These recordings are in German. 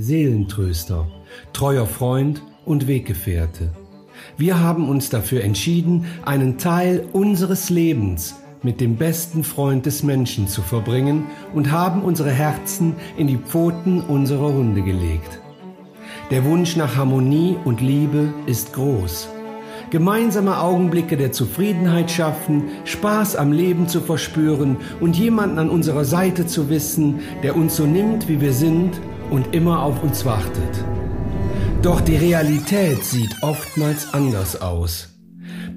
Seelentröster, treuer Freund und Weggefährte. Wir haben uns dafür entschieden, einen Teil unseres Lebens mit dem besten Freund des Menschen zu verbringen und haben unsere Herzen in die Pfoten unserer Hunde gelegt. Der Wunsch nach Harmonie und Liebe ist groß. Gemeinsame Augenblicke der Zufriedenheit schaffen, Spaß am Leben zu verspüren und jemanden an unserer Seite zu wissen, der uns so nimmt, wie wir sind und immer auf uns wartet. Doch die Realität sieht oftmals anders aus.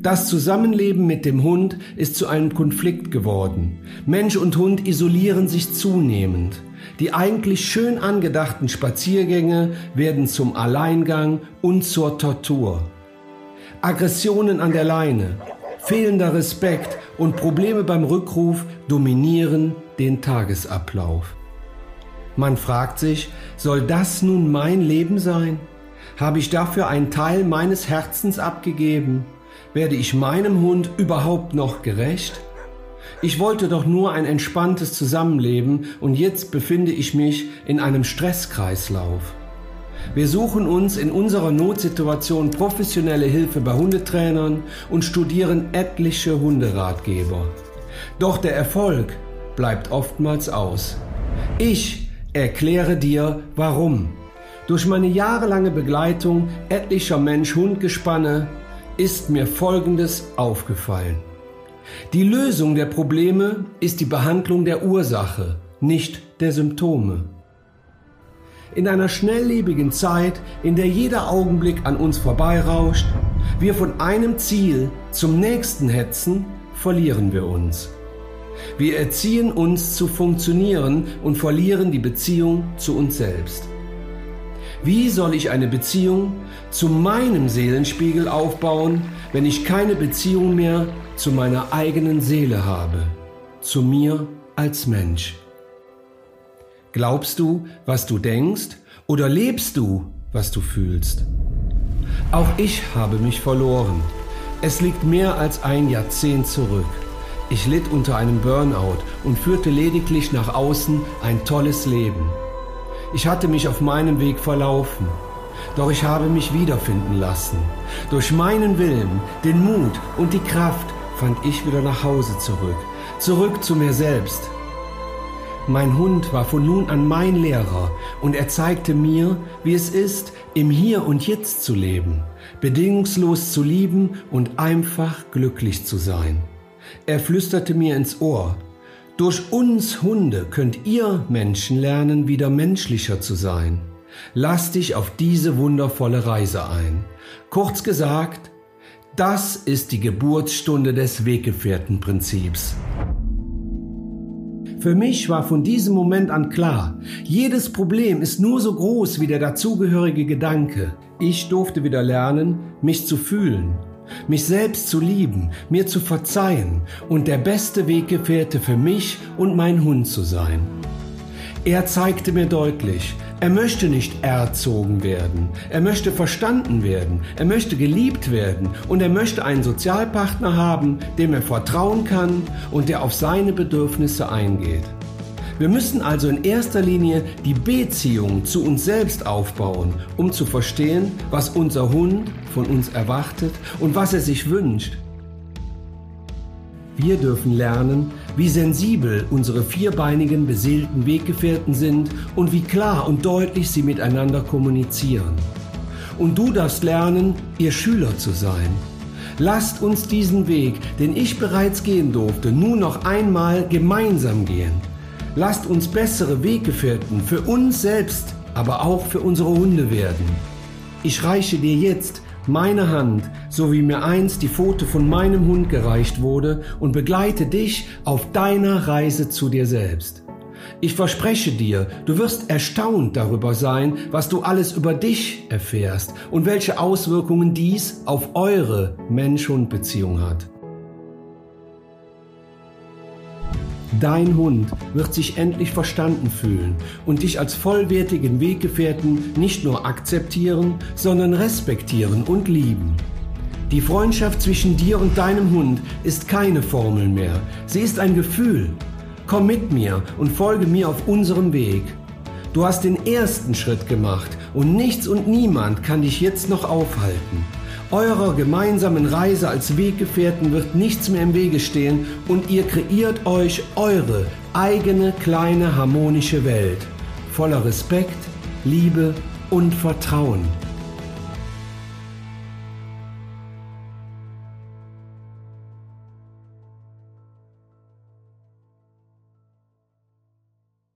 Das Zusammenleben mit dem Hund ist zu einem Konflikt geworden. Mensch und Hund isolieren sich zunehmend. Die eigentlich schön angedachten Spaziergänge werden zum Alleingang und zur Tortur. Aggressionen an der Leine, fehlender Respekt und Probleme beim Rückruf dominieren den Tagesablauf. Man fragt sich, soll das nun mein Leben sein? Habe ich dafür einen Teil meines Herzens abgegeben? Werde ich meinem Hund überhaupt noch gerecht? Ich wollte doch nur ein entspanntes Zusammenleben und jetzt befinde ich mich in einem Stresskreislauf. Wir suchen uns in unserer Notsituation professionelle Hilfe bei Hundetrainern und studieren etliche Hunderatgeber. Doch der Erfolg bleibt oftmals aus. Ich erkläre dir warum. Durch meine jahrelange Begleitung etlicher Mensch-Hund-Gespanne ist mir Folgendes aufgefallen. Die Lösung der Probleme ist die Behandlung der Ursache, nicht der Symptome. In einer schnelllebigen Zeit, in der jeder Augenblick an uns vorbeirauscht, wir von einem Ziel zum nächsten hetzen, verlieren wir uns. Wir erziehen uns zu funktionieren und verlieren die Beziehung zu uns selbst. Wie soll ich eine Beziehung zu meinem Seelenspiegel aufbauen, wenn ich keine Beziehung mehr zu meiner eigenen Seele habe, zu mir als Mensch? Glaubst du, was du denkst, oder lebst du, was du fühlst? Auch ich habe mich verloren. Es liegt mehr als ein Jahrzehnt zurück. Ich litt unter einem Burnout und führte lediglich nach außen ein tolles Leben. Ich hatte mich auf meinem Weg verlaufen, doch ich habe mich wiederfinden lassen. Durch meinen Willen, den Mut und die Kraft fand ich wieder nach Hause zurück, zurück zu mir selbst. Mein Hund war von nun an mein Lehrer und er zeigte mir, wie es ist, im Hier und Jetzt zu leben, bedingungslos zu lieben und einfach glücklich zu sein. Er flüsterte mir ins Ohr, durch uns Hunde könnt ihr Menschen lernen, wieder menschlicher zu sein. Lass dich auf diese wundervolle Reise ein. Kurz gesagt, das ist die Geburtsstunde des Weggefährtenprinzips. Für mich war von diesem Moment an klar, jedes Problem ist nur so groß wie der dazugehörige Gedanke. Ich durfte wieder lernen, mich zu fühlen, mich selbst zu lieben, mir zu verzeihen und der beste Weggefährte für mich und mein Hund zu sein. Er zeigte mir deutlich, er möchte nicht erzogen werden, er möchte verstanden werden, er möchte geliebt werden und er möchte einen Sozialpartner haben, dem er vertrauen kann und der auf seine Bedürfnisse eingeht. Wir müssen also in erster Linie die Beziehung zu uns selbst aufbauen, um zu verstehen, was unser Hund von uns erwartet und was er sich wünscht. Wir dürfen lernen, wie sensibel unsere vierbeinigen beseelten Weggefährten sind und wie klar und deutlich sie miteinander kommunizieren. Und du darfst lernen, ihr Schüler zu sein. Lasst uns diesen Weg, den ich bereits gehen durfte, nun noch einmal gemeinsam gehen. Lasst uns bessere Weggefährten für uns selbst, aber auch für unsere Hunde werden. Ich reiche dir jetzt meine Hand, so wie mir einst die Pfote von meinem Hund gereicht wurde, und begleite dich auf deiner Reise zu dir selbst. Ich verspreche dir, du wirst erstaunt darüber sein, was du alles über dich erfährst und welche Auswirkungen dies auf eure Mensch-Hund-Beziehung hat. Dein Hund wird sich endlich verstanden fühlen und dich als vollwertigen Weggefährten nicht nur akzeptieren, sondern respektieren und lieben. Die Freundschaft zwischen dir und deinem Hund ist keine Formel mehr, sie ist ein Gefühl. Komm mit mir und folge mir auf unserem Weg. Du hast den ersten Schritt gemacht und nichts und niemand kann dich jetzt noch aufhalten. Eurer gemeinsamen Reise als Weggefährten wird nichts mehr im Wege stehen und ihr kreiert euch eure eigene kleine harmonische Welt voller Respekt, Liebe und Vertrauen.